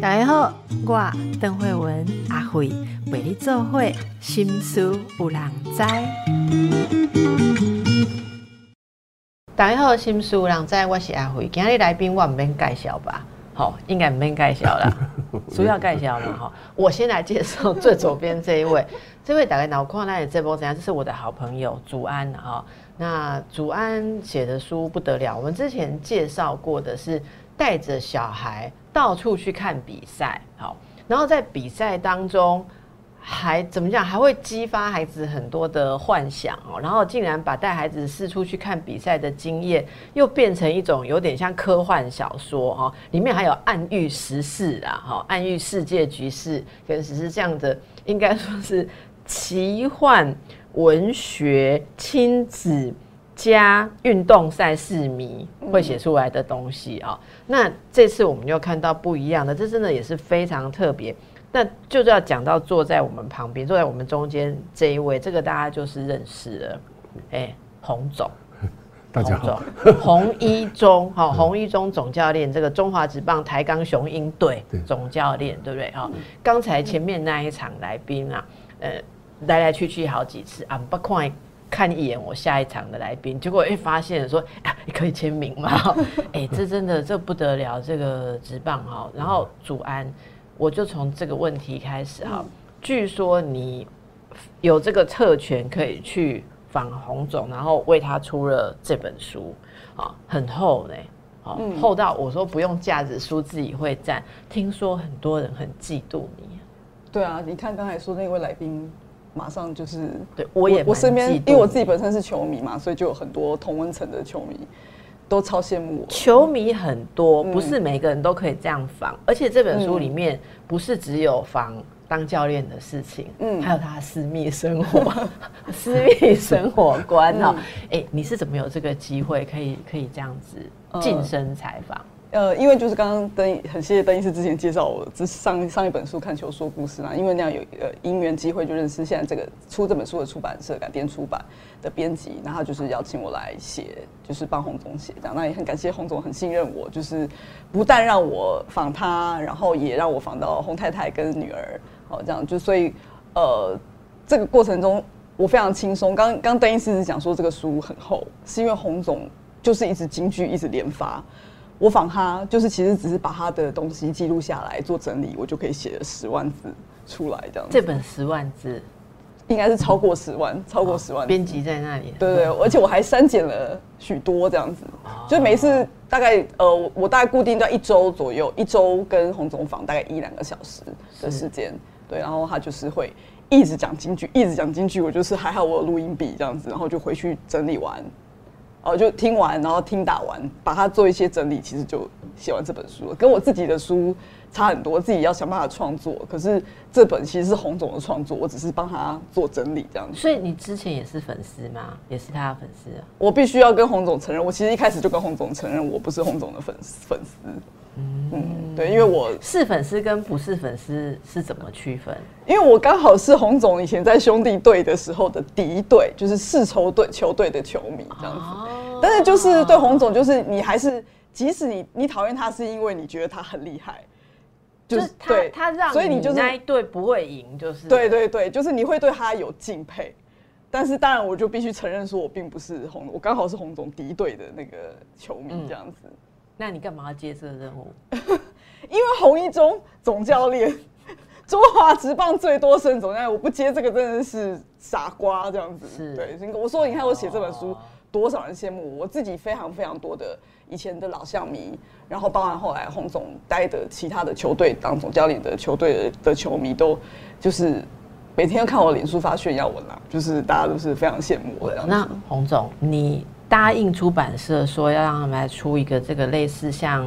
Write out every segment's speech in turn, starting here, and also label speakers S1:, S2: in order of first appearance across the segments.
S1: 大家好，我邓慧文阿慧为你做会心思有人知。大家好，心思有人知，我是阿慧。今日来宾我唔免介绍吧？好，应该唔免介绍啦，主要介绍嘛哈。我先来介绍最左边这一位，这位大概脑壳那里这波怎样？这是我的好朋友祖安哈。那祖安写的书不得了，我们之前介绍过的是带着小孩。到处去看比赛，好，然后在比赛当中还怎么讲？还会激发孩子很多的幻想哦。然后竟然把带孩子四处去看比赛的经验，又变成一种有点像科幻小说哈。里面还有暗喻时事啊，哈，暗喻世界局势跟实是这样的，应该说是奇幻文学亲子。加运动赛事迷会写出来的东西啊，那这次我们又看到不一样的，这真的也是非常特别。那就是要讲到坐在我们旁边、坐在我们中间这一位，这个大家就是认识了，哎，洪总，
S2: 大家好，
S1: 洪一中，哈，洪一中总教练，这个中华职棒台钢雄鹰队总教练，对不对？哈，刚才前面那一场来宾啊，呃，来来去去好几次啊，不快。看一眼我下一场的来宾，结果一发现说，哎，你可以签名吗？哎，这真的这不得了，这个直棒哈。然后祖安，我就从这个问题开始哈。据说你有这个特权可以去访洪总，然后为他出了这本书啊，很厚呢，好厚到我说不用架子书自己会站。听说很多人很嫉妒你。
S3: 对啊，你看刚才说那位来宾。马上就是
S1: 对我也
S3: 我身边，因为我自己本身是球迷嘛，所以就有很多同温层的球迷都超羡慕我。
S1: 球迷很多，不是每个人都可以这样防，而且这本书里面不是只有防当教练的事情，嗯，还有他私密生活、私密生活观哈。哎，你是怎么有这个机会可以可以这样子近身采访？
S3: 呃，因为就是刚刚邓很谢谢邓医师之前介绍我这上上一本书看球说故事嘛，因为那样有呃因缘机会就认识现在这个出这本书的出版社改编出版的编辑，然后就是邀请我来写，就是帮洪总写这样，那也很感谢洪总很信任我，就是不但让我访他，然后也让我访到洪太太跟女儿，好这样就所以呃这个过程中我非常轻松。刚刚邓医师讲说这个书很厚，是因为洪总就是一直京剧一直连发。我仿他，就是其实只是把他的东西记录下来做整理，我就可以写了十万字出来这样。
S1: 这本十万字，
S3: 应该是超过十万，超过十万。
S1: 编辑在那里。
S3: 对对，而且我还删减了许多这样子，就每次大概呃，我大概固定在一周左右，一周跟洪总访大概一两个小时的时间。对，然后他就是会一直讲京剧，一直讲京剧，我就是还好我有录音笔这样子，然后就回去整理完。哦，就听完，然后听打完，把它做一些整理，其实就写完这本书了。跟我自己的书差很多，自己要想办法创作。可是这本其实是洪总的创作，我只是帮他做整理这样子。
S1: 所以你之前也是粉丝吗？也是他的粉丝？
S3: 我必须要跟洪总承认，我其实一开始就跟洪总承认，我不是洪总的粉粉丝。嗯，对，因为我
S1: 是粉丝跟不是粉丝是怎么区分？
S3: 因为我刚好是洪总以前在兄弟队的时候的敌队，就是世仇队球队的球迷这样子。但是就是对洪总，就是你还是即使你你讨厌他，是因为你觉得他很厉害，
S1: 就是他他让，所以你就是那一队不会赢，就是
S3: 对对对，就是你会对他有敬佩。但是当然，我就必须承认说，我并不是洪，我刚好是洪总敌对的那个球迷这样子。
S1: 那你干嘛要接这个任务？
S3: 因为洪一中总教练，中华职棒最多胜总教练，我不接这个真的是傻瓜这样子。是，对，我说你看我写这本书，多少人羡慕我，自己非常非常多的以前的老象迷，然后包含后来洪总待的其他的球队当总教练的球队的球迷，都就是每天要看我脸书发炫耀文啦，就是大家都是非常羡慕我的。
S1: 那洪总你。答应出版社说要让他们来出一个这个类似像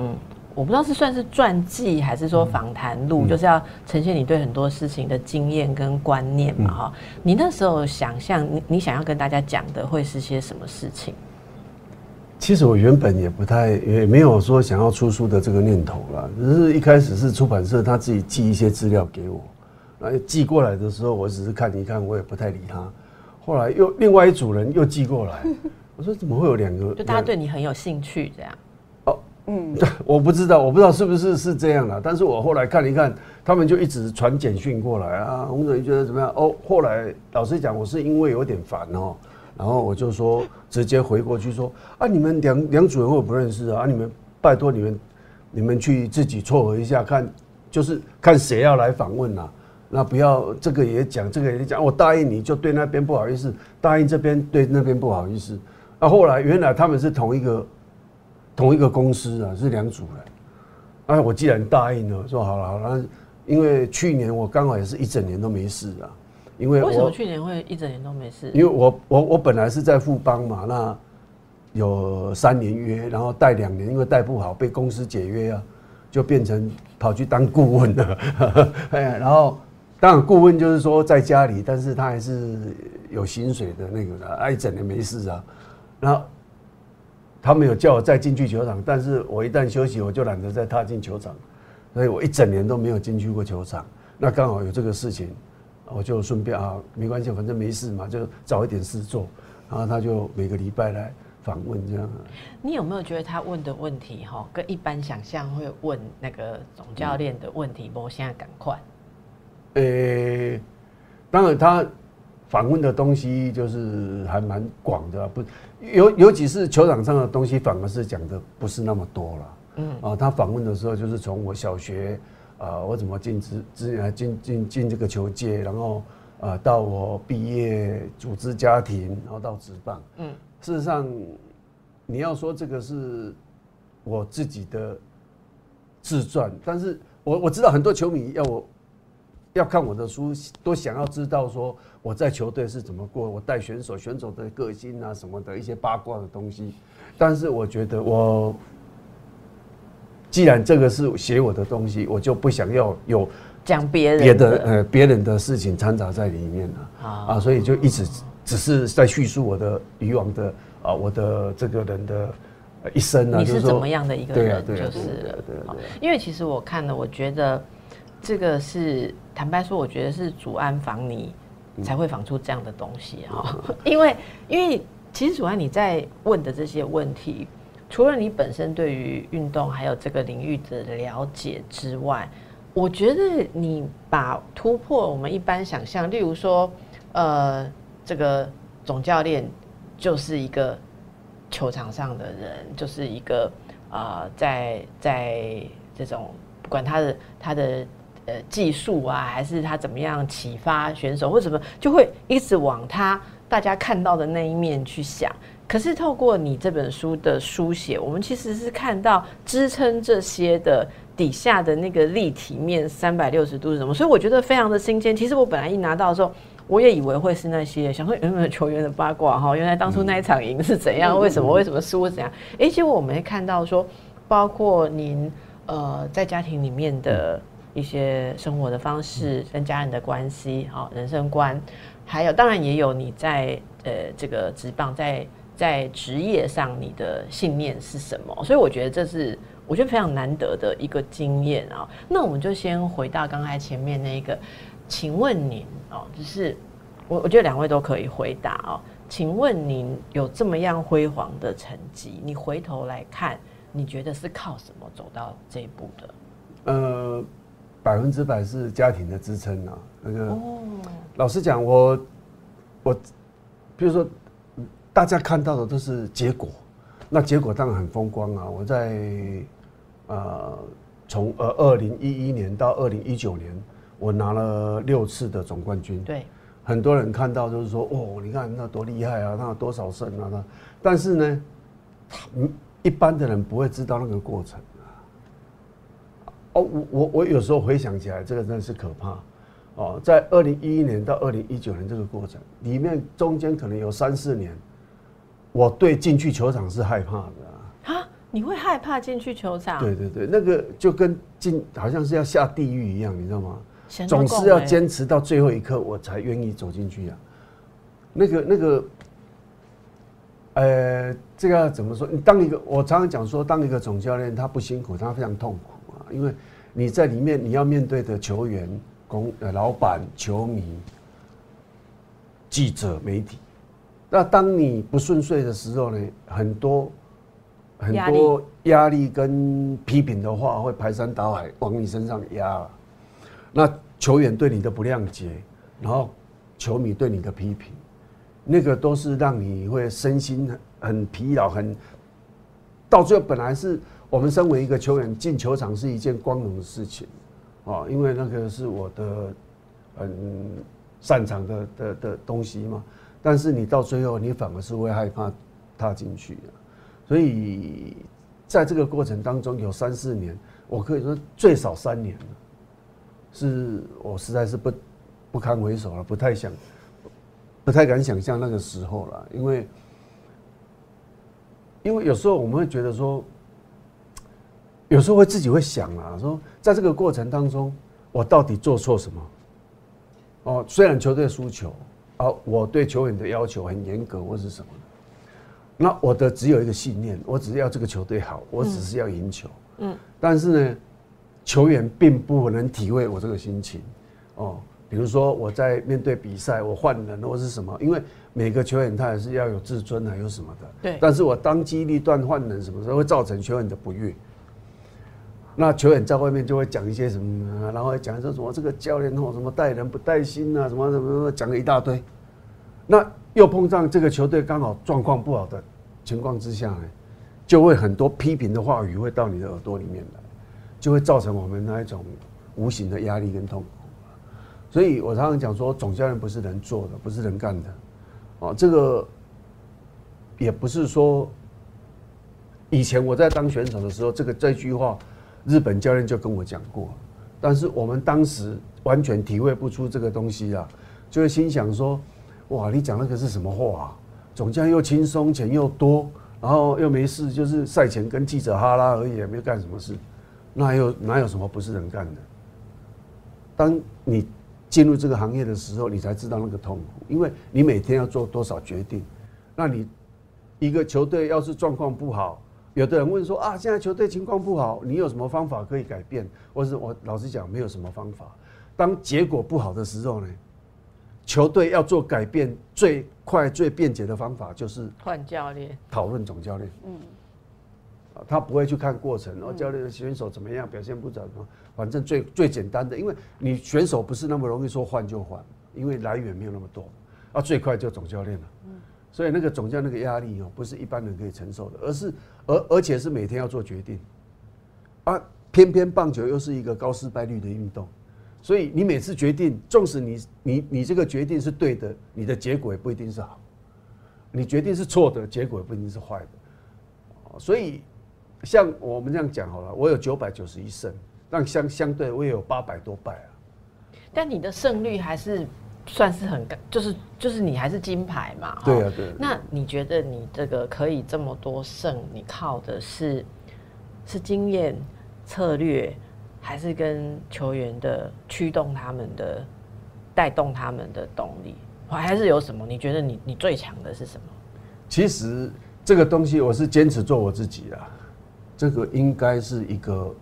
S1: 我不知道是算是传记还是说访谈录，就是要呈现你对很多事情的经验跟观念嘛哈。你那时候想象你你想要跟大家讲的会是些什么事情？
S2: 其实我原本也不太也没有说想要出书的这个念头啦，只是一开始是出版社他自己寄一些资料给我，然后寄过来的时候我只是看一看，我也不太理他。后来又另外一组人又寄过来。我说怎么会有两个？
S1: 就大家对你很有兴趣，这样。
S2: 哦，嗯，我不知道，我不知道是不是是这样的，但是我后来看一看，他们就一直传简讯过来啊，洪主任觉得怎么样？哦，后来老实讲，我是因为有点烦哦，然后我就说直接回过去说啊，你们梁梁主任我不认识啊，你们拜托你们你们去自己撮合一下，看就是看谁要来访问啊。那不要这个也讲，这个也讲，我答应你就对那边不好意思，答应这边对那边不好意思。那后来原来他们是同一个同一个公司啊，是两组人。哎，我既然答应了，说好了好了，因为去年我刚好也是一整年都没事啊。因为
S1: 为什么去年会一整年都没事？
S2: 因为我我我本来是在富邦嘛，那有三年约，然后带两年，因为带不好被公司解约啊，就变成跑去当顾问了。哎，然后。当然，顾问就是说在家里，但是他还是有薪水的那个的，哎，一整年没事啊。然后他们有叫我再进去球场，但是我一旦休息，我就懒得再踏进球场，所以我一整年都没有进去过球场。那刚好有这个事情，我就顺便啊，没关系，反正没事嘛，就找一点事做。然后他就每个礼拜来访问这样。
S1: 你有没有觉得他问的问题哈，跟一般想象会问那个总教练的问题，我现在赶快。
S2: 呃，当然，他访问的东西就是还蛮广的，不尤尤其是球场上的东西，反而是讲的不是那么多了。嗯啊，他访问的时候就是从我小学啊，我怎么进职职啊进进进这个球界，然后啊到我毕业组织家庭，然后到职棒。嗯，事实上你要说这个是我自己的自传，但是我我知道很多球迷要我。要看我的书，都想要知道说我在球队是怎么过，我带选手，选手的个性啊什么的一些八卦的东西。但是我觉得我既然这个是写我的东西，我就不想要有
S1: 讲别人
S2: 别的呃别人的事情掺杂在里面了啊，所以就一直只是在叙述我的以往的啊我的这个人的一生啊，
S1: 你是怎么样的一个人就是了，因为其实我看了，我觉得。这个是坦白说，我觉得是祖安防你才会防出这样的东西哈。因为因为其实祖安你在问的这些问题，除了你本身对于运动还有这个领域的了解之外，我觉得你把突破我们一般想象，例如说，呃，这个总教练就是一个球场上的人，就是一个啊，在在这种不管他的他的。呃，技术啊，还是他怎么样启发选手，或什么，就会一直往他大家看到的那一面去想。可是透过你这本书的书写，我们其实是看到支撑这些的底下的那个立体面，三百六十度是什么。所以我觉得非常的新鲜。其实我本来一拿到的时候，我也以为会是那些想说有没有球员的八卦哈，原来当初那一场赢是怎样，为什么为什么输怎样？哎，结果我们会看到说，包括您呃在家庭里面的。一些生活的方式跟家人的关系，好人生观，还有当然也有你在呃这个职棒在在职业上你的信念是什么？所以我觉得这是我觉得非常难得的一个经验啊。那我们就先回到刚才前面那个，请问您哦，就是我我觉得两位都可以回答哦。请问您有这么样辉煌的成绩，你回头来看，你觉得是靠什么走到这一步的？呃。
S2: 百分之百是家庭的支撑啊！那个，老实讲，我我，比如说，大家看到的都是结果，那结果当然很风光啊！我在呃，从呃二零一一年到二零一九年，我拿了六次的总冠军。
S1: 对，
S2: 很多人看到就是说，哦，你看那多厉害啊，那多少胜啊？那，但是呢，一般的人不会知道那个过程。哦，我我我有时候回想起来，这个真的是可怕。哦，在二零一一年到二零一九年这个过程里面，中间可能有三四年，我对进去球场是害怕的。
S1: 啊，你会害怕进去球场？
S2: 对对对，那个就跟进好像是要下地狱一样，你知道吗？总是要坚持到最后一刻，我才愿意走进去啊。那个那个，呃，这个怎么说？你当一个，我常常讲说，当一个总教练，他不辛苦，他非常痛苦。因为你在里面，你要面对的球员、公呃老板、球迷、记者、媒体。那当你不顺遂的时候呢，很多很多压力跟批评的话会排山倒海往你身上压。那球员对你的不谅解，然后球迷对你的批评，那个都是让你会身心很很疲劳，很到最后本来是我们身为一个球员进球场是一件光荣的事情，啊，因为那个是我的很擅长的的的东西嘛。但是你到最后，你反而是会害怕踏进去的。所以在这个过程当中，有三四年，我可以说最少三年，是我实在是不不堪回首了，不太想，不太敢想象那个时候了，因为因为有时候我们会觉得说，有时候会自己会想啊，说在这个过程当中，我到底做错什么？哦，虽然球队输球，啊，我对球员的要求很严格，或是什么的。那我的只有一个信念，我只是要这个球队好，我只是要赢球。嗯。但是呢，球员并不能体会我这个心情。哦，比如说我在面对比赛，我换人或是什么，因为每个球员他也是要有自尊啊，有什么的。
S1: 对。
S2: 但是我当机立断换人，什么时候会造成球员的不悦？那球员在外面就会讲一些什么，然后讲说什么这个教练哦，什么带人不带心啊，什么什么什么，讲了一大堆。那又碰上这个球队刚好状况不好的情况之下呢，就会很多批评的话语会到你的耳朵里面来，就会造成我们那一种无形的压力跟痛苦。所以我常常讲说，总教练不是人做的，不是人干的。哦，这个也不是说以前我在当选手的时候，这个这句话日本教练就跟我讲过，但是我们当时完全体会不出这个东西啊，就会心想说。哇，你讲那个是什么话？啊？总将又轻松，钱又多，然后又没事，就是赛前跟记者哈拉而已，也没有干什么事。那又哪有什么不是人干的？当你进入这个行业的时候，你才知道那个痛苦，因为你每天要做多少决定。那你一个球队要是状况不好，有的人问说啊，现在球队情况不好，你有什么方法可以改变？或是我老实讲，没有什么方法。当结果不好的时候呢？球队要做改变，最快最便捷的方法就是
S1: 换教练，
S2: 讨论总教练。嗯，他不会去看过程，然后教练的选手怎么样，表现不怎么，反正最最简单的，因为你选手不是那么容易说换就换，因为来源没有那么多，啊，最快就总教练了。嗯，所以那个总教那个压力哦，不是一般人可以承受的，而是而而且是每天要做决定，啊，偏偏棒球又是一个高失败率的运动。所以你每次决定，纵使你你你这个决定是对的，你的结果也不一定是好；你决定是错的，结果也不一定是坏的。所以像我们这样讲好了，我有九百九十一胜，但相相对我也有八百多败啊。
S1: 但你的胜率还是算是很，就是就是你还是金牌嘛。
S2: 对啊，对。
S1: 那你觉得你这个可以这么多胜，你靠的是是经验策略？还是跟球员的驱动他们的带动他们的动力，还是有什么？你觉得你你最强的是什么？
S2: 其实这个东西我是坚持做我自己的，这个应该是一个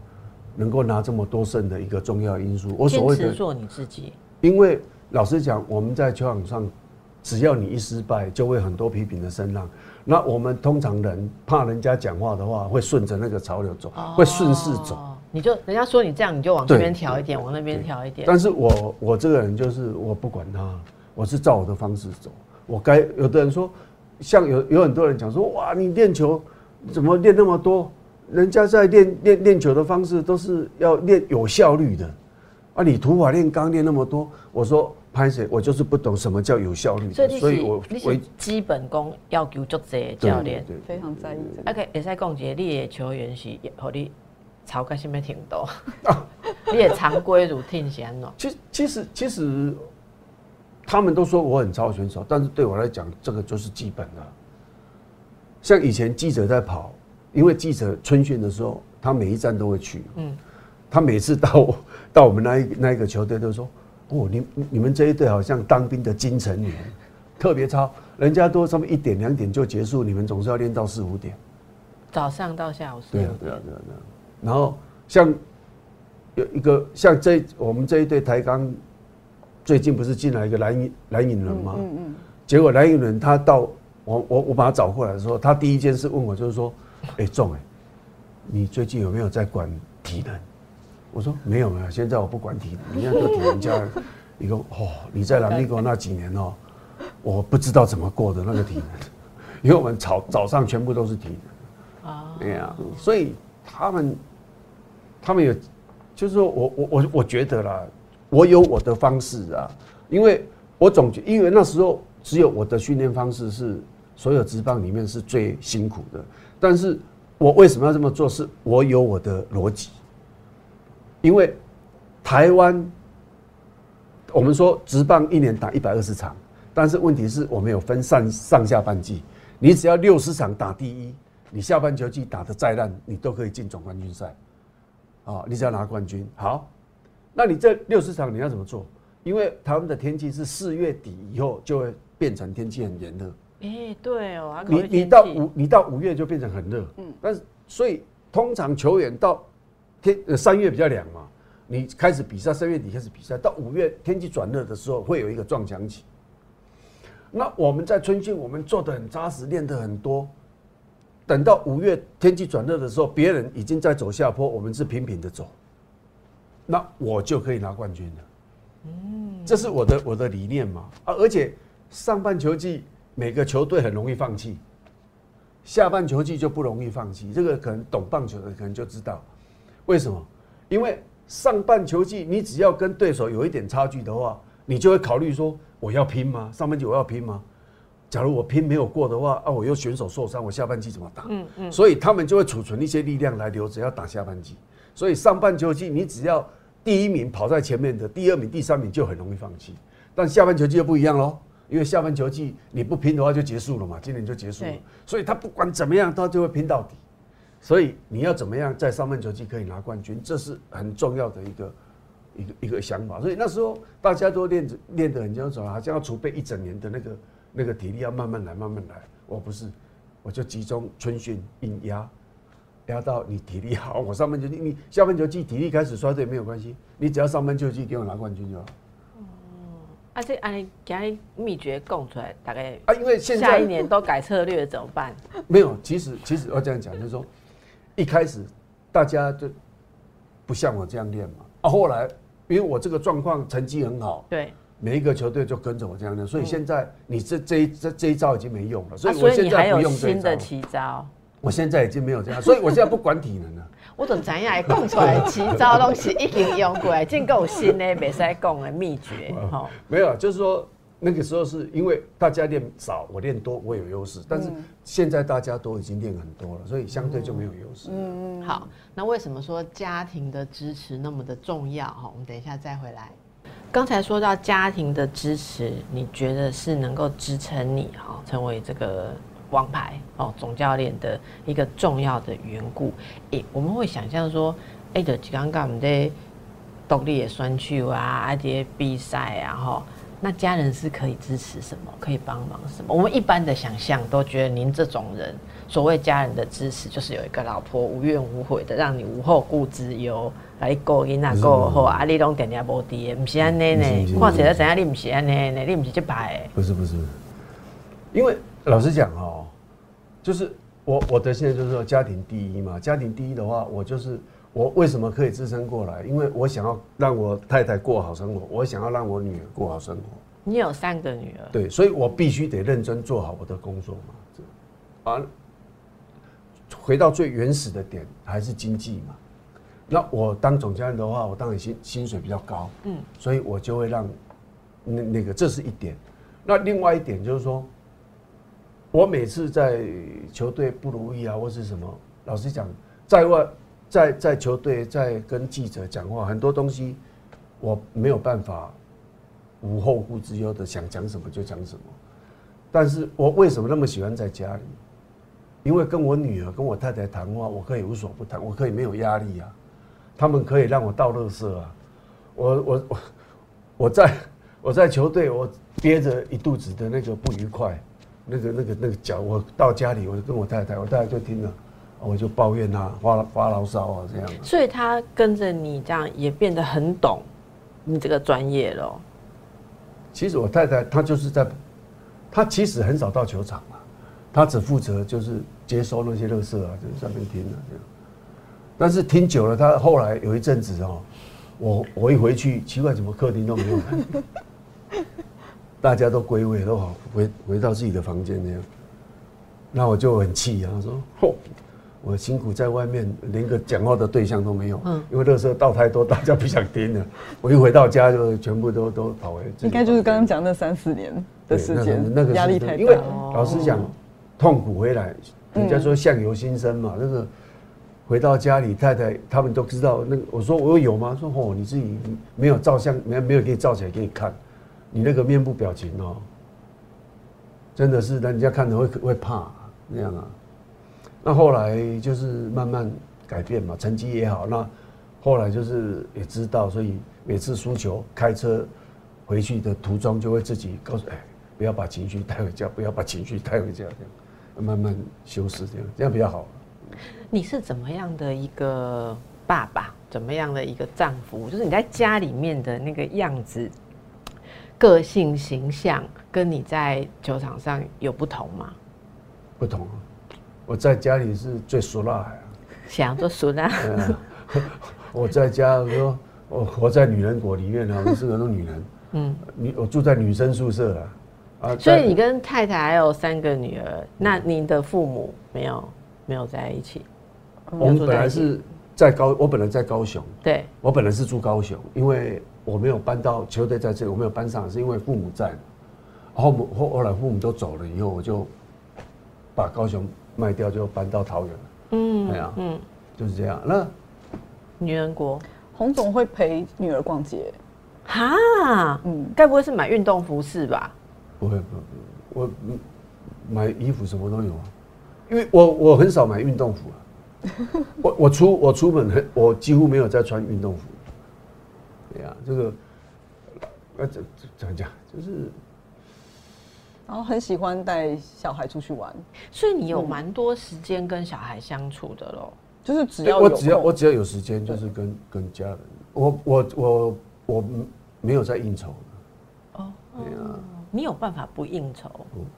S2: 能够拿这么多胜的一个重要因素。
S1: 我所谓的做你自己，
S2: 因为老实讲，我们在球场上，只要你一失败，就会很多批评的声浪。那我们通常人怕人家讲话的话，会顺着那个潮流走，会顺势走。
S1: 你就人家说你这样，你就往这边调一点，往那边调一点。
S2: 但是我我这个人就是我不管他，我是照我的方式走。我该有的人说，像有有很多人讲说，哇，你练球怎么练那么多？人家在练练练球的方式都是要练有效率的，啊，你土法炼钢练那么多，我说潘谁？我就是不懂什么叫有效率。
S1: 所以，我为基本功要求足这教练
S3: 非常在意。
S1: OK，也在讲解你的球员是和你。超开心没挺多，你也常规如听先咯。
S2: 其其实其实，他们都说我很超选手，但是对我来讲，这个就是基本的。像以前记者在跑，因为记者春训的时候，他每一站都会去。嗯，他每次到到我们那一那一个球队，都说：“哦，你你们这一队好像当兵的金城年，特别超，人家都这么一点两点就结束，你们总是要练到四五点。”
S1: 早上到下午。
S2: 对啊，对啊，对啊，对啊。然后像有一个像这我们这一队台钢，最近不是进来一个蓝影蓝影人吗？嗯嗯。结果蓝影人他到我我我把他找过来的时候，他第一件事问我就是说，哎，仲哎，你最近有没有在管体能？我说没有没有，现在我不管体能，你要做体能家。你说哦，你在南美国那几年哦，我不知道怎么过的那个体能，因为我们早早上全部都是体能啊，对呀，所以他们他们有，就是说我我我我觉得啦，我有我的方式啊，因为我总觉，因为那时候只有我的训练方式是所有职棒里面是最辛苦的，但是我为什么要这么做？是我有我的逻辑。因为台湾，我们说直棒一年打一百二十场，但是问题是我们有分上上下半季，你只要六十场打第一，你下半球季打的再烂，你都可以进总冠军赛，啊，你只要拿冠军。好，那你这六十场你要怎么做？因为台湾的天气是四月底以后就会变成天气很炎热。
S1: 哎，对哦，
S2: 你你到五你到五月就变成很热，嗯，但是所以通常球员到。天呃三月比较凉嘛，你开始比赛，三月底开始比赛，到五月天气转热的时候，会有一个撞墙期。那我们在春训，我们做的很扎实，练的很多。等到五月天气转热的时候，别人已经在走下坡，我们是平平的走，那我就可以拿冠军了。嗯，这是我的我的理念嘛啊！而且上半球季每个球队很容易放弃，下半球季就不容易放弃。这个可能懂棒球的可能就知道。为什么？因为上半球季你只要跟对手有一点差距的话，你就会考虑说我要拼吗？上半季我要拼吗？假如我拼没有过的话，啊，我又选手受伤，我下半季怎么打？嗯嗯。所以他们就会储存一些力量来留着要打下半季。所以上半球季你只要第一名跑在前面的，第二名、第三名就很容易放弃。但下半球季就不一样喽，因为下半球季你不拼的话就结束了嘛，今年就结束了。所以他不管怎么样，他就会拼到底。所以你要怎么样在上半球季可以拿冠军，这是很重要的一个一个一个想法。所以那时候大家都练着练得很精准，好像要储备一整年的那个那个体力，要慢慢来，慢慢来。我不是，我就集中春训硬压，压到你体力好。我上半球季，你下半球季体力开始衰退没有关系，你只要上半球季给我拿冠军就好。哦，
S1: 啊，这按你讲秘诀供出来，大概
S2: 啊，因为现在
S1: 下一年都改策略怎么办？
S2: 没有，其实其实要这样讲，就是说。一开始大家就不像我这样练嘛，啊，后来因为我这个状况成绩很好，
S1: 对，
S2: 每一个球队就跟着我这样练，所以现在你这这一这这一招已经没用了，
S1: 所
S2: 以我
S1: 现在不用新的奇招。
S2: 我现在已经没有这样，所以我现在不管体能了。
S1: 我怎怎样讲出来奇招东西已经用过来，真够新的，没使讲的秘诀。
S2: 好，没有，就是说。那个时候是因为大家练少，我练多，我有优势。但是现在大家都已经练很多了，所以相对就没有优势。
S1: 嗯，好，那为什么说家庭的支持那么的重要？哈，我们等一下再回来。刚才说到家庭的支持，你觉得是能够支撑你哈成为这个王牌哦总教练的一个重要的缘故？诶，我们会想象说，哎，就刚刚我们在独立的选手啊，一些比赛啊，哈。那家人是可以支持什么？可以帮忙什么？我们一般的想象都觉得您这种人，所谓家人的支持，就是有一个老婆无怨无悔的，让你无后顾之忧，来过囡仔过好啊，你拢点点无滴，不是安尼呢？样，你不是安尼呢？你不是这牌？
S2: 不是不是，因为老实讲哦，就是我我的现在就是说家庭第一嘛，家庭第一的话，我就是。我为什么可以支撑过来？因为我想要让我太太过好生活，我想要让我女儿过好生活。
S1: 你有三个女儿，
S2: 对，所以我必须得认真做好我的工作嘛。啊，回到最原始的点，还是经济嘛。那我当总教练的话，我当然薪薪水比较高，嗯，所以我就会让那那个，这是一点。那另外一点就是说，我每次在球队不如意啊，或是什么，老实讲，在外。在在球队在跟记者讲话，很多东西我没有办法无后顾之忧的想讲什么就讲什么。但是我为什么那么喜欢在家里？因为跟我女儿跟我太太谈话，我可以无所不谈，我可以没有压力啊。他们可以让我倒垃圾啊。我我我我在我在球队，我憋着一肚子的那个不愉快，那个那个那个脚，我到家里我就跟我太太，我太太就听了。我就抱怨他，发发牢骚啊，这样。
S1: 所以他跟着你这样也变得很懂你这个专业了。
S2: 其实我太太她就是在，她其实很少到球场啊，她只负责就是接收那些垃圾啊，就是上面听啊这样。但是听久了，他后来有一阵子哦，我我一回去，奇怪，怎么客厅都没有人，大家都归位都好，回回到自己的房间那样。那我就很气啊，说：“嚯，我辛苦在外面，连个讲话的对象都没有。嗯，因为那时候倒太多，大家不想听了。我一回到家就全部都都跑回。
S3: 应该就是刚刚讲那三四年的时间，
S2: 那个
S3: 压力太大。
S2: 因为老实讲，痛苦回来，人家说相由心生嘛。那个回到家里，太太他们都知道。那个我说我有吗？说哦，你自己没有照相，没没有给你照起来给你看，你那个面部表情哦，真的是人家看着会会怕。那样啊，那后来就是慢慢改变嘛，成绩也好。那后来就是也知道，所以每次输球开车回去的途中，就会自己告诉哎，不要把情绪带回家，不要把情绪带回家，这样慢慢修饰，这样这样比较好。
S1: 你是怎么样的一个爸爸？怎么样的一个丈夫？就是你在家里面的那个样子、个性、形象，跟你在球场上有不同吗？
S2: 不同，我在家里是最俗辣，
S1: 想做俗辣。
S2: 我在家说，我活在女人国里面呢，我们四个都女人。嗯，女我住在女生宿舍了，
S1: 啊，所以你跟太太还有三个女儿，那你的父母没有没有在一起？
S2: 我们本来是在高，我本来在高雄，
S1: 对，
S2: 我本来是住高雄，因为我没有搬到球队在这里，我没有搬上，是因为父母在，后母后后来父母都走了以后，我就。把高雄卖掉就搬到桃园了。嗯，对啊，嗯，就是这样。那
S1: 女人国
S3: 洪总会陪女儿逛街，
S1: 哈，嗯，该不会是买运动服饰吧？
S2: 不会，不，我买衣服什么都有啊。因为我我很少买运动服啊。我我出我出门很，我几乎没有在穿运动服。对呀，这个，呃，怎怎么讲，就是。
S3: 然后很喜欢带小孩出去玩，
S1: 所以你有蛮多时间跟小孩相处的喽。
S3: 就是只要
S2: 我只要我只要有时间，就是跟跟家人。我我我我没有在应酬
S1: 哦，对啊，你有办法不应酬？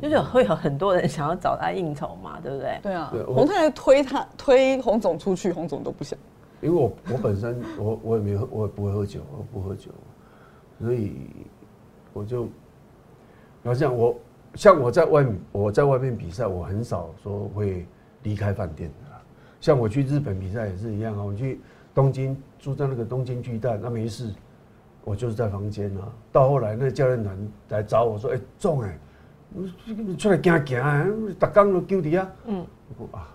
S1: 就是会有很多人想要找他应酬嘛，对不对？
S3: 对啊，洪太太推他推洪总出去，洪总都不想。
S2: 因为我我本身我我也没喝，我也不会喝酒，我不喝酒，所以我就然后这样我。像我在外面，我在外面比赛，我很少说会离开饭店的。像我去日本比赛也是一样啊，我去东京住在那个东京巨蛋，那没事，我就是在房间啊。到后来那教练团来找我说：“哎，中哎，你出来行行，打刚都丢底啊。”嗯，啊，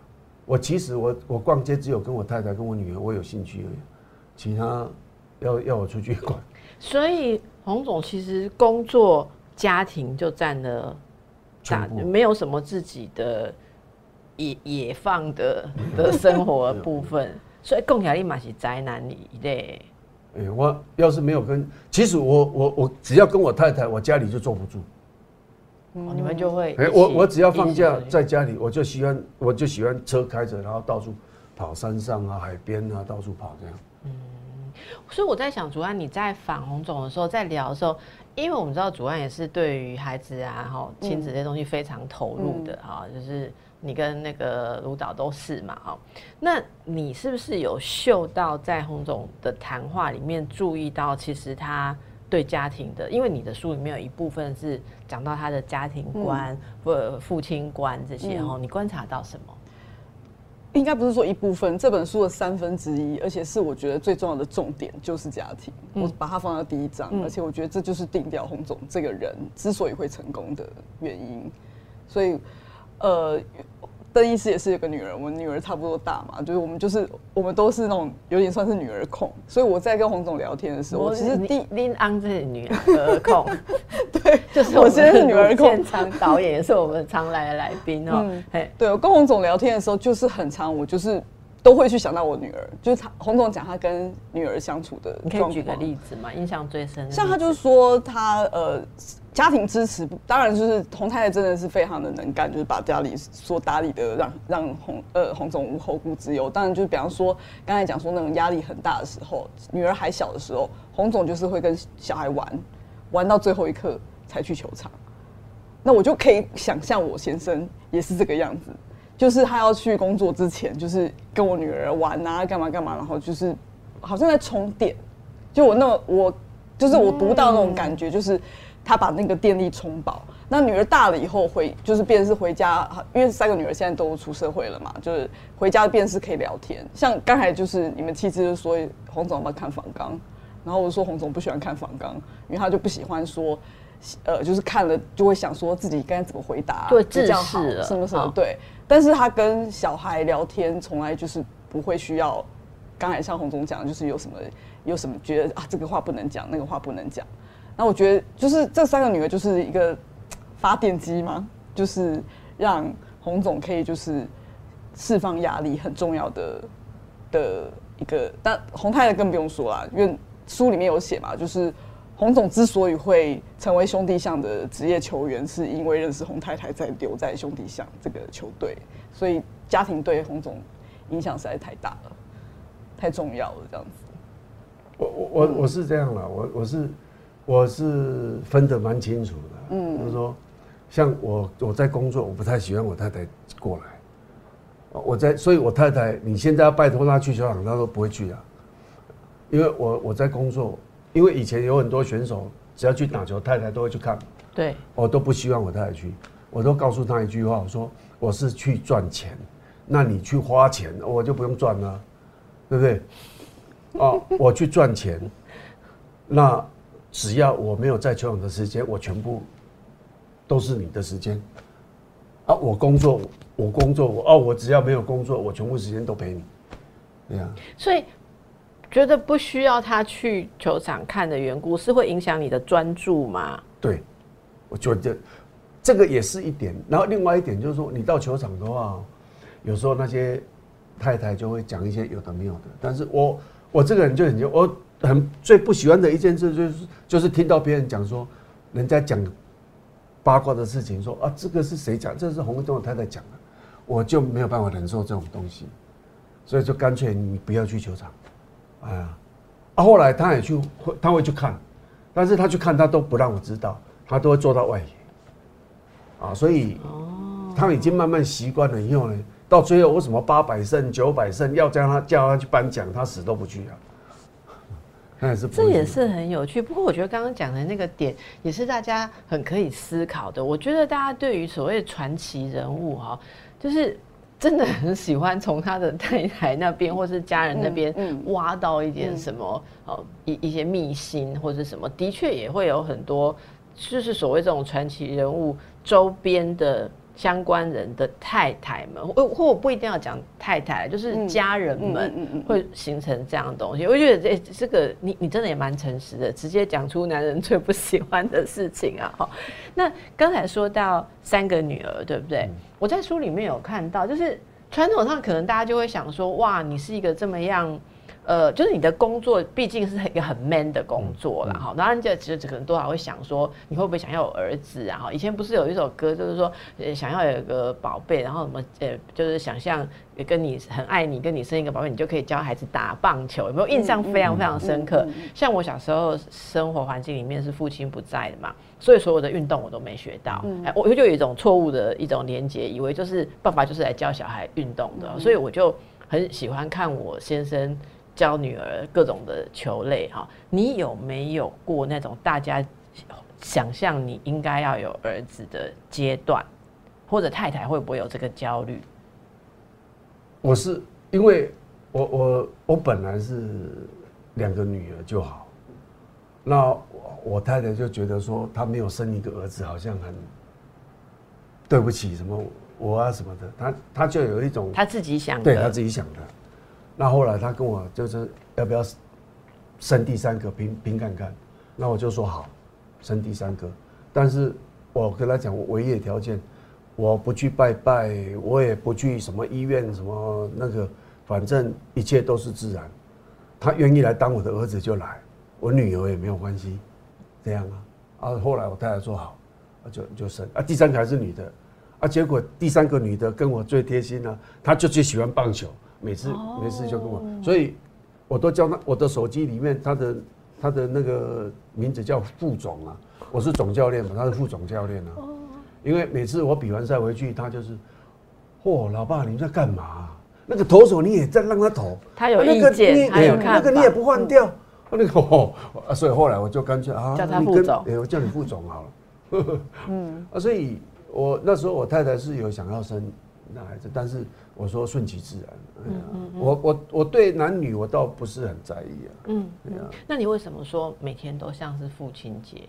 S2: 我其实我我逛街只有跟我太太跟我女儿我有兴趣而已，其他要要我出去逛。
S1: 所以洪总其实工作家庭就占了。没有什么自己的野野放的 的生活部分，所以共享立马是宅男一类。
S2: 哎，我要是没有跟，其实我我我只要跟我太太，我家里就坐不住。
S1: 哦，你们就会
S2: 哎，我我只要放假在家里，我就喜欢我就喜欢车开着，然后到处跑山上啊、海边啊，到处跑这样。嗯，
S1: 所以我在想，主要你在访洪总的时候，在聊的时候。因为我们知道主案也是对于孩子啊、哈亲子这些东西非常投入的哈，就是你跟那个卢导都是嘛，哈。那你是不是有嗅到在洪总的谈话里面注意到，其实他对家庭的，因为你的书里面有一部分是讲到他的家庭观、父父亲观这些哈，你观察到什么？
S3: 应该不是说一部分，这本书的三分之一，而且是我觉得最重要的重点就是家庭。我把它放到第一章，而且我觉得这就是定掉洪总这个人之所以会成功的原因。所以，呃。邓医师也是有个女儿，我女儿差不多大嘛，就是我们就是我们都是那种有点算是女儿控，所以我在跟洪总聊天的时候，我其实
S1: 第林安这是女儿控，
S3: 对，就是我现在是女儿控。
S1: 现场导演也是我们常来的来宾哦，
S3: 嗯，对我跟洪总聊天的时候，就是很常我就是都会去想到我女儿，就是他洪总讲他跟女儿相处的，
S1: 你可以举个例子嘛，印象最深，
S3: 像他就是说他呃。家庭支持当然就是洪太太真的是非常的能干，就是把家里所打理的让让洪呃洪总无后顾之忧。当然就是比方说刚才讲说那种压力很大的时候，女儿还小的时候，洪总就是会跟小孩玩，玩到最后一刻才去球场。那我就可以想象我先生也是这个样子，就是他要去工作之前，就是跟我女儿玩啊，干嘛干嘛，然后就是好像在充电。就我那我就是我读到那种感觉，就是他把那个电力充饱。那女儿大了以后回，就是便是回家，因为三个女儿现在都出社会了嘛，就是回家便是可以聊天。像刚才就是你们妻子就说洪总要不要看访纲，然后我说洪总不喜欢看访纲，因为他就不喜欢说，呃，就是看了就会想说自己该怎么回答，
S1: 对，比较好
S3: 什么什么对。但是他跟小孩聊天从来就是不会需要，刚才像洪总讲，就是有什么有什么觉得啊这个话不能讲，那个话不能讲。那我觉得就是这三个女儿就是一个。发电机嘛？就是让洪总可以就是释放压力很重要的的一个，但洪太太更不用说啦，因为书里面有写嘛，就是洪总之所以会成为兄弟象的职业球员，是因为认识洪太太在留在兄弟象这个球队，所以家庭对洪总影响实在太大了，太重要了，这样子。
S2: 我我我我是这样了，我我是我是分得蛮清楚的，嗯，就是说。像我我在工作，我不太喜欢我太太过来。我在，所以我太太，你现在要拜托她去球场，她都不会去的，因为我我在工作，因为以前有很多选手只要去打球，太太都会去看。
S1: 对，
S2: 我都不希望我太太去，我都告诉她一句话，我说我是去赚钱，那你去花钱，我就不用赚了，对不对？哦，我去赚钱，那只要我没有在球场的时间，我全部。都是你的时间，啊，我工作，我工作，我哦，我只要没有工作，我全部时间都陪你，对呀。
S1: 所以觉得不需要他去球场看的缘故，是会影响你的专注吗？
S2: 对，我觉得这个也是一点。然后另外一点就是说，你到球场的话，有时候那些太太就会讲一些有的没有的。但是我我这个人就很我很最不喜欢的一件事就是就是听到别人讲说，人家讲。八卦的事情，说啊，这个是谁讲？这是洪忠太太讲的，我就没有办法忍受这种东西，所以就干脆你不要去球场，哎呀，啊，后来他也去，他会去看，但是他去看他都不让我知道，他都会坐到外野，啊，所以哦，他已经慢慢习惯了以后呢，到最后为什么八百胜九百胜要叫他叫他去颁奖，他死都不去啊。
S1: 是这也是很有趣，不过我觉得刚刚讲的那个点也是大家很可以思考的。我觉得大家对于所谓传奇人物哈，就是真的很喜欢从他的太太那边 或是家人那边挖到一点什么哦一一些秘辛或者什么，的确也会有很多就是所谓这种传奇人物周边的。相关人的太太们，或或不一定要讲太太，就是家人们会形成这样的东西。我觉得这这个你你真的也蛮诚实的，直接讲出男人最不喜欢的事情啊！哈，那刚才说到三个女儿，对不对？我在书里面有看到，就是传统上可能大家就会想说，哇，你是一个这么样。呃，就是你的工作毕竟是一个很 man 的工作啦哈，当然就其实可能多少会想说，你会不会想要有儿子啊？哈，以前不是有一首歌，就是说呃想要有一个宝贝，然后什么呃，就是想象跟你很爱你，跟你生一个宝贝，你就可以教孩子打棒球，有没有印象非常非常深刻？像我小时候生活环境里面是父亲不在的嘛，所以所有的运动我都没学到，哎，我就有一种错误的一种连接，以为就是爸爸就是来教小孩运动的，所以我就很喜欢看我先生。教女儿各种的球类哈，你有没有过那种大家想象你应该要有儿子的阶段，或者太太会不会有这个焦虑？
S2: 我是因为我我我本来是两个女儿就好，那我我太太就觉得说她没有生一个儿子好像很对不起什么我啊什么的，她她就有一种
S1: 她自己想，
S2: 对她自己想的。那后来他跟我就是要不要生第三个平平看看，那我就说好，生第三个。但是我跟他讲，我唯一的条件，我不去拜拜，我也不去什么医院什么那个，反正一切都是自然。他愿意来当我的儿子就来，我女儿也没有关系，这样啊。啊，后来我太太说好，就就生啊，第三个还是女的，啊，结果第三个女的跟我最贴心呢，她就最喜欢棒球。每次每次就跟我，所以我都叫他我的手机里面他的他的那个名字叫副总啊，我是总教练嘛，他是副总教练啊，因为每次我比完赛回去，他就是，嚯，老爸你在干嘛？那个投手你也在让他投，
S1: 他有
S2: 那个
S1: 意见
S2: 你
S1: 有看法。
S2: 那个你也不换掉，那个哦，啊所以后来我就干脆啊，
S1: 叫他
S2: 你跟
S1: 副总。
S2: 哎我叫你副总好了。嗯，啊，所以我那时候我太太是有想要生男孩子，但是我说顺其自然。嗯嗯，我我我对男女我倒不是很在意啊。
S1: 嗯，
S2: 对啊，
S1: 那你为什么说每天都像是父亲节？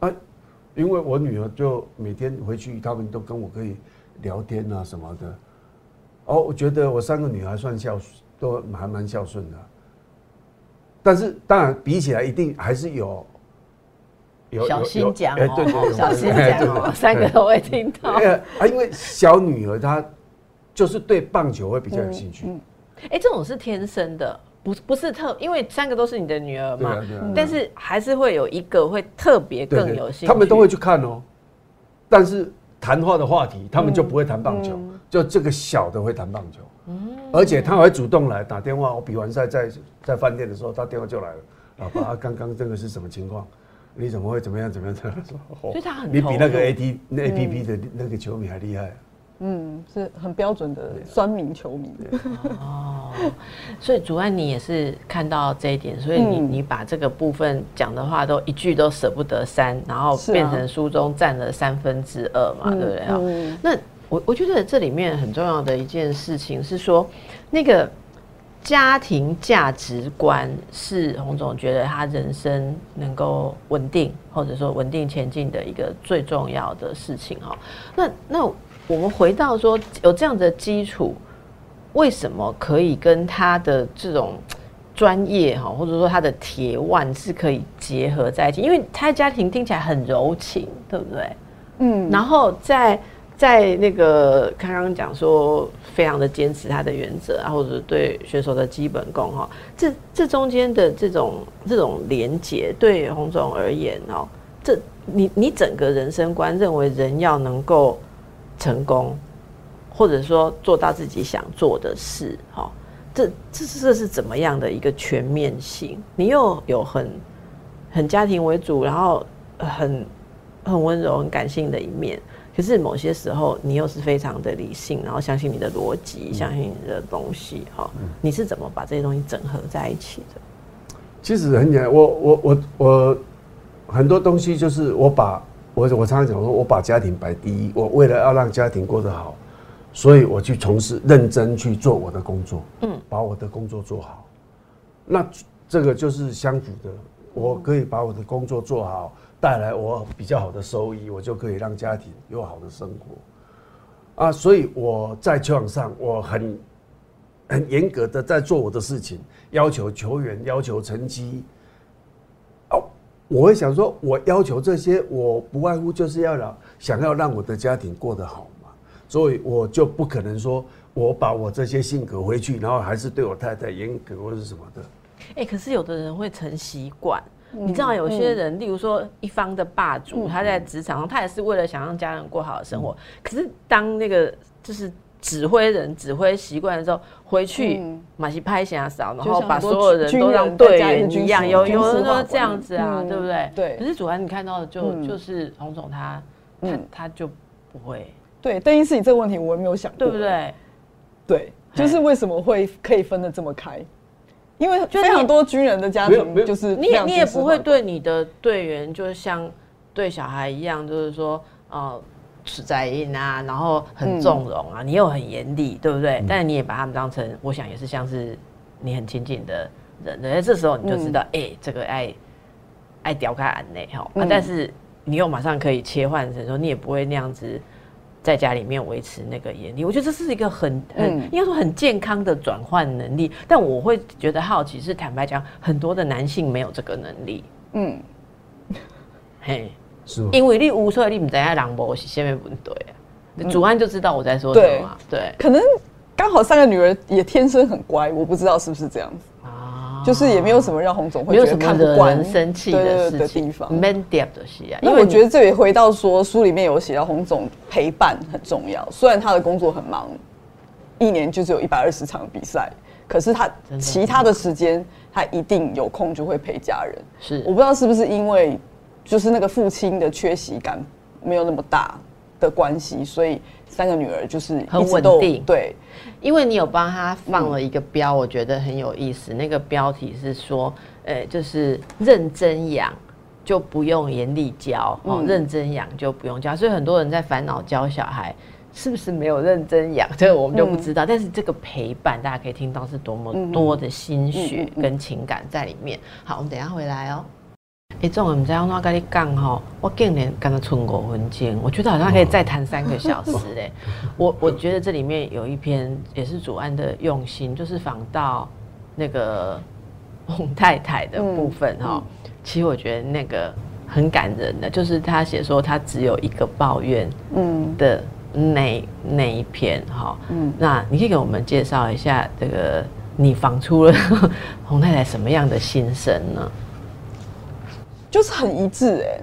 S2: 啊，因为我女儿就每天回去，他们都跟我可以聊天啊什么的。哦，我觉得我三个女儿算孝顺，都还蛮孝顺的。但是当然比起来，一定还是有有
S1: 小心讲
S2: 哎对对
S1: 哦，小心讲哦，三个都会听到。
S2: 哎啊，因为小女儿她就是对棒球会比较有兴趣。
S3: 嗯
S1: 哎，这种是天生的，不不是特，因为三个都是你的女儿嘛。但是还是会有一个会特别更有兴趣。
S2: 他们都会去看哦。但是谈话的话题，他们就不会谈棒球，就这个小的会谈棒球。而且他还会主动来打电话。我比完赛在在饭店的时候，他电话就来了，老爸，啊刚刚这个是什么情况？你怎么会怎么样怎么样？说 哦
S1: 所以他很
S2: 你比那个 A T 那 A P P 的那个球迷还厉害。
S3: 嗯，是很标准的酸民球迷。
S1: 哦，所以主安你也是看到这一点，所以你、
S3: 嗯。
S1: 你把这个部分讲的话都一句都舍不得删，然后变成书中占了三分之二嘛，
S3: 嗯
S1: 对不对？啊、
S3: 嗯。
S1: 那我我觉得这里面很重要的一件事情是说，那个家庭价值观是洪总觉得他人生能够稳定，或者说稳定前进的一个最重要的事情哈。那那我们回到说有这样的基础，为什么可以跟他的这种专业哈，或者说他的铁腕是可以结合在一起？因为他的家庭听起来很柔情，对不对？
S3: 嗯，
S1: 然后在在那个刚刚讲说，非常的坚持他的原则啊，或者对选手的基本功哈，这这中间的这种这种连结，对洪总而言哦，这你你整个人生观认为人要能够成功，或者说做到自己想做的事，哈，这这这是怎么样的一个全面性？你又有很很家庭为主，然后很很温柔、很感性的一面。可是某些时候，你又是非常的理性，然后相信你的逻辑，相信你的东西，哈、你是怎么把这些东西整合在一起的？
S2: 其实很简单，我我我我很多东西就是我把我我常常讲说，我把家庭摆第一，我为了要让家庭过得好，所以我去从事认真去做我的工作，嗯，把我的工作做好。那这个就是相符的，我可以把我的工作做好，带来我比较好的收益，我就可以让家庭有好的生活。啊，所以我在球场上我很很严格的在做我的事情，要求球员，要求成绩。哦，我会想说，我要求这些，我不外乎就是要让想要让我的家庭过得好嘛，所以我就不可能说我把我这些性格回去，然后还是对我太太严格或者是什么的。
S1: 哎、可是有的人会成习惯。你知道有些人，例如说一方的霸主，他在职场上，他也是为了想让家人过好的生活。可是当那个就是指挥人指挥习惯的时候，回去
S3: 嗯
S1: 马西拍下扫，然
S3: 就
S1: 后把所有人都让队员一样，有有人都是这样子啊，
S3: 嗯
S1: 对不对？
S3: 对
S1: 可是主要你看到的就
S3: 嗯
S1: 就是洪总他他
S3: 嗯
S1: 他就不会，
S3: 对，邓医师，你这个问题我也没有想过，
S1: 对不？对？
S3: 对，就是为什么会可以分得这么开？因为非常多军人的家庭就是
S1: 你也你也不会
S3: 对。
S1: 你的队员，就像对小孩一样，就是说，呃，吃在硬啊，然后很纵容啊，你又很严厉，对不对？但是你也把他们当成，我想也是像是你很亲近的人，对，这时候你就知道，哎、这个爱爱屌开俺内哈，啊
S3: 嗯
S1: 但是你又马上可以切换成说，你也不会那样子。在家里面维持那个严厉，我觉得这是一个很很、
S3: 嗯。
S1: 应该说很健康的转换能力。但我会觉得好奇是，坦白讲，很多的男性没有这个能力。
S3: 嗯，
S1: 嘿，
S2: 是。吗？
S1: 因为你无所以你唔知影人无是下面不对啊。主安就知道我在说什么嘛，对。
S3: 可能刚好三个女儿也天生很乖，我不知道是不是这样子，
S1: 啊
S3: 就是也没有什么让洪总会觉得看不惯
S1: 人生气的
S3: 的
S1: 事情
S3: 地方。
S1: ，man d e p 的是啊，
S3: 因为我觉
S1: 得
S3: 得这也回到说书里面有写到洪总陪伴很重要，虽然他的工作很忙，一年就只有一百二十场比赛，可是他其他的时间他一定有空就会陪家人。
S1: 是
S3: 我不知道是不是因为就是那个父亲的缺席感没有那么大的关系，所以三个女儿就是
S1: 很稳定
S3: 对，
S1: 因为你有帮她放了一个标，我觉得很有意思。那个标题是说，呃，就是认真养就不用严厉教，哦，
S3: 嗯
S1: 认真养就不用教。所以很多人在烦恼教小孩是不是没有认真养，这个我们就不知道。但是这个陪伴，大家可以听到是多么多的心血跟情感在里面。好，我们等一下回来哦。哎，这种唔知道怎跟你讲吼，我竟然刚刚存五分钟，我觉得好像可以再谈三个小时嘞。我我觉得这里面有一篇也是主安的用心，就是仿到那个洪太太的部分哈、其实我觉得那个很感人的，就是他写说他只有一个抱怨
S3: 嗯
S1: 的那那一篇哈。
S3: 嗯，
S1: 那你可以给我们介绍一下这个你仿出了 洪太太什么样的心声呢？
S3: 就是很一致哎、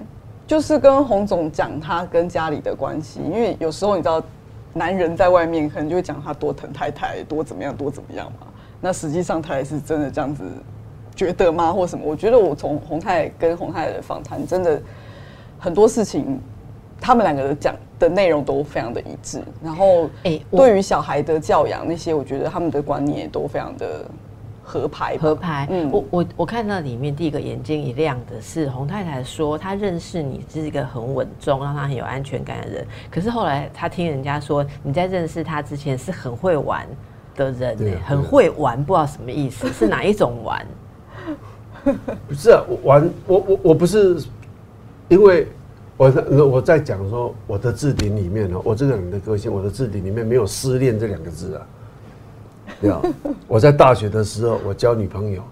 S3: 就是跟洪总讲他跟家里的关系，因为有时候你知道，男人在外面可能就会讲他多疼太太，多怎么样，多怎么样嘛。那实际上他也是真的这样子觉得吗，或什么？我觉得我从洪太太跟洪太太的访谈，真的很多事情，他们两个讲的内容都非常的一致。然后，
S1: 哎
S3: 对于小孩的教养那些，我觉得他们的观念也都非常的合拍。
S1: 合拍，
S3: 嗯
S1: 我我我看到里面第一个眼睛一亮的是洪太太说，她认识你是一个很稳重，让她很有安全感的人。可是后来她听人家说，你在认识他之前是很会玩的人呢、很会玩，不知道什么意思，是哪一种玩？
S2: 不是啊，我玩我我我不是，因为我在我在讲说我的字典里面呢，我这个人的个性，我的字典里面没有失恋这两个字啊。对啊，我在大学的时候，我交女朋友，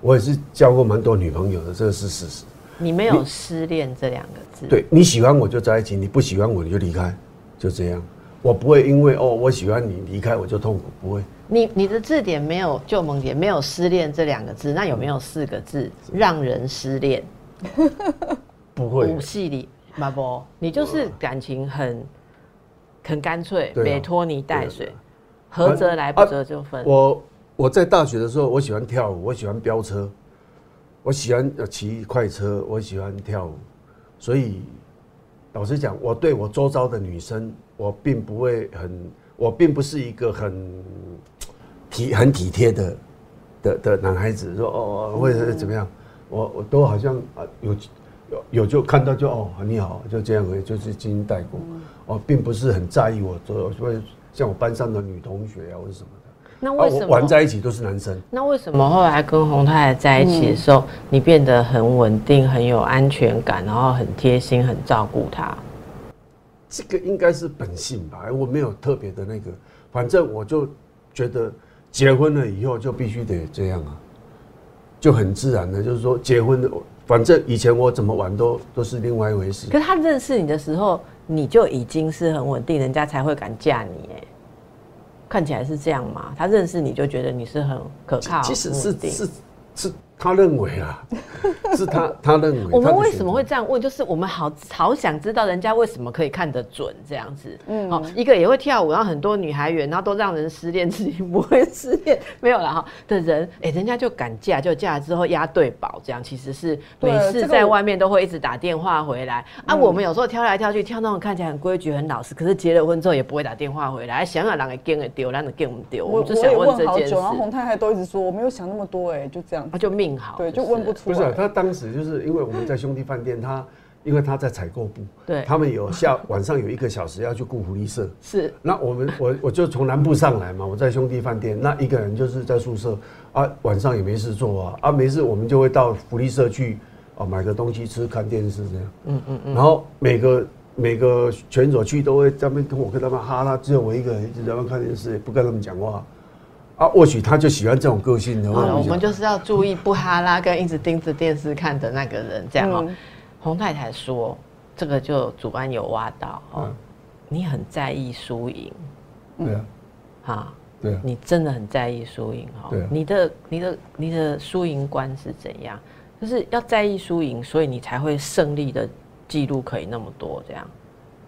S2: 我也是交过蛮多女朋友的，这个是事实。
S1: 你没有失恋这两个字，，
S2: 对你喜欢我就在一起，你不喜欢我你就离开，就这样。我不会因为哦我喜欢你离开我就痛苦，不会。
S1: 你你的字典没有旧萌点，没有失恋这两个字，那有没有四个字让人失恋？
S2: 不会
S1: 武，戏里马波，你就是感情很很干脆，没拖泥带水合则来，不
S2: 啊
S1: 则就分。
S2: 我我在大学的时候，我喜欢跳舞，我喜欢飙车，我喜欢呃骑快车，我喜欢跳舞，所以老实讲，我对我周遭的女生，我并不会很，我并不是一个很体很体贴的的的男孩子，说哦哦或者是怎么样，我我都好像啊有有有就看到就哦你好就这样而已，就是进行带过，哦并不是很在意我做，所以像我班上的女同学啊或者什么的。
S1: 那为什么？
S2: 玩在一起都是男生。
S1: 那为什么后来跟洪太太在一起的时候，你变得很稳定、很有安全感，然后很贴心、很照顾她？
S2: 这个应该是本性吧，我没有特别的那个，反正我就觉得结婚了以后就必须得这样啊，就很自然的，就是说结婚的，反正以前我怎么玩都都是另外一回事。
S1: 可是他认识你的时候，你就已经是很稳定，人家才会敢嫁你。哎，看起来是这样嘛？他认识你就觉得你是很可靠，
S2: 其实是是是他认为啊，是他他认为。
S1: 我们为什么会这样问？就是我们好好想知道人家为什么可以看得准这样子。嗯，哦，一个也会跳舞，然后很多女孩缘，然后都让人失恋，自己不会失恋，没有了哈的人，哎、人家就敢嫁，就嫁了之后押对宝，这样其实是
S3: 对
S1: 每次在外面都会一直打电话回来。啊，我们有时候挑来挑去，挑那种看起来很规矩、很老实，可是结了婚之后也不会打电话回来，想想人给跟给丢，让人给我们丢，我
S3: 我
S1: 就想问这件事，
S3: 问好久，然后洪太太都一直说我没有想那么多，哎，就这样
S1: 啊，，就命好，
S3: 对，就
S1: 就是
S3: 问不出
S2: 不是、啊，。他当时就是因为我们在兄弟饭店，他因为他在采购部，
S1: 对。
S2: 他们有下晚上有一个小时要去顾福利社，
S1: 是。
S2: 那我们我我就从南部上来嘛，我在兄弟饭店，那一个人就是在宿舍。啊，晚上也没事做啊，啊没事我们就会到福利社去啊买个东西吃，看电视这样，嗯嗯嗯，然后每个每个拳手去都会在那边跟我跟他们哈拉，只有我一个人一直在那边看电视，也不跟他们讲话，啊或许他就喜欢这种个性的，
S1: 好了，我们就是要注意不哈拉跟一直盯着电视看的那个人，这样哦。
S3: 嗯
S1: 洪太太说，这个就主安有挖到哦，
S2: 嗯
S1: 你很在意输赢
S2: 对啊
S1: 哈，
S2: 对啊，
S1: 你真的很在意输赢
S2: 哦。
S1: 你的你的你的输赢观是怎样？就是要在意输赢，所以你才会胜利的记录可以那么多，这样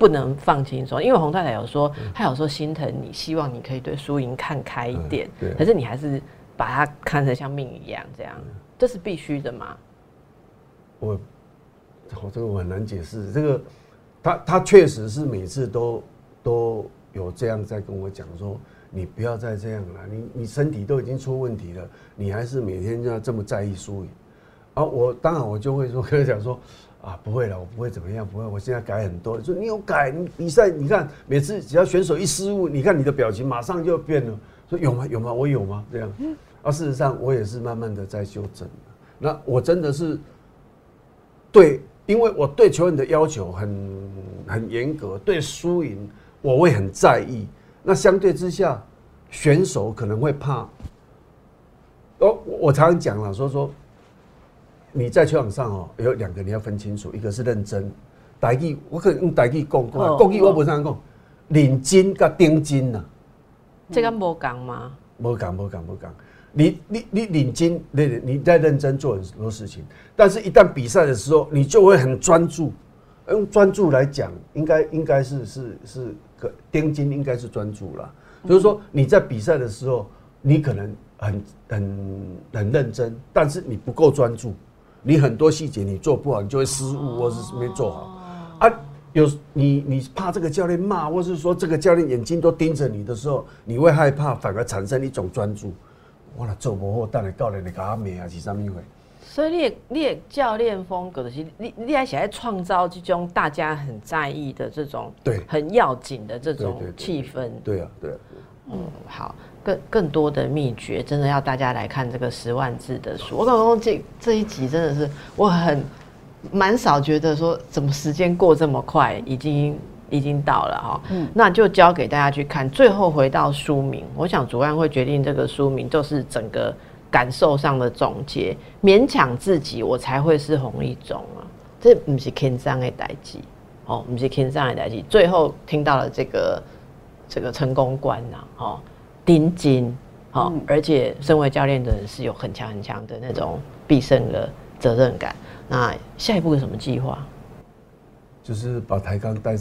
S1: 不能放轻松。因为洪太太有说，
S2: 嗯
S1: 她有说心疼你，希望你可以对输赢看开一点可是你还是把它看成像命一样，这样这是必须的吗？
S2: 我我这个我很难解释，这个他他确实是每次都都有这样在跟我讲说，你不要再这样了，你你身体都已经出问题了，你还是每天要这么在意输赢。啊，我当然我就会说跟他讲说，啊不会了，我不会怎么样，不会，我现在改很多。说你有改，你比赛你看每次只要选手一失误，你看你的表情马上就变了。说有吗？有吗？我有吗？这样。啊，事实上我也是慢慢的在修正。那我真的是对，因为我对球员的要求很很严格，对输赢我会很在意。那相对之下，选手可能会怕。哦，我常常讲了，说说你在球场上哦，有两个你要分清楚，一个是认真，台语我可能用台语讲，讲国语我不常讲，领金跟顶金呐。
S1: 这个无讲吗？
S2: 无讲，无讲，无讲。你你你领金，你你在认真做很多事情，但是一旦比赛的时候，你就会很专注。用专注来讲，应该应该是是是个钉金，应该是专注了。就是说你在比赛的时候，你可能很很很认真，但是你不够专注，你很多细节你做不好，你就会失误或是没做好。啊，有你你怕这个教练骂，或是说这个教练眼睛都盯着你的时候，你会害怕，反而产生一种专注。我来做不好，等下教练来搞骂还是什么会？
S1: 所以你的你的教练风格的是，你你还想在创造这种大家很在意的这种
S2: 对
S1: 很要紧的这种气氛。
S2: 对啊，对啊。
S1: 嗯，好，更更多的秘诀，真的要大家来看这个十万字的书。我刚刚这这一集真的是我很蛮少觉得说怎么时间过这么快，已经已经到了哈。嗯，那就交给大家去看。最后回到书名，我想主案会决定这个书名，就是整个。感受上的总结，勉强自己，我才会是红一种啊！这不是天上的代际，哦，不是天上的代际。最后听到了这个这个成功观呐，哦，顶金，哦，而且身为教练的人是有很强很强的那种必胜的责任感。那下一步有什么计划？
S2: 就是把抬杠带。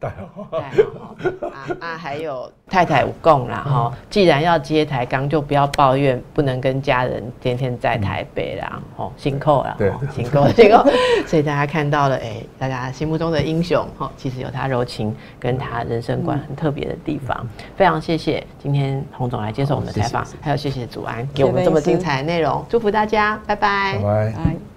S2: 带
S1: 好，啊啊，还有太太无供啦哈。既然要接台钢，就不要抱怨不能跟家人天天在台北啦，吼，辛苦了，
S2: 对，
S1: 辛苦辛苦。所以大家看到了，哎，大家心目中的英雄，哈，其实有他柔情跟他人生观很特别的地方。非常谢谢今天洪总来接受我们的采访，还有谢谢祖安给我们这么精彩的内容，祝福大家，拜拜，
S2: 拜拜。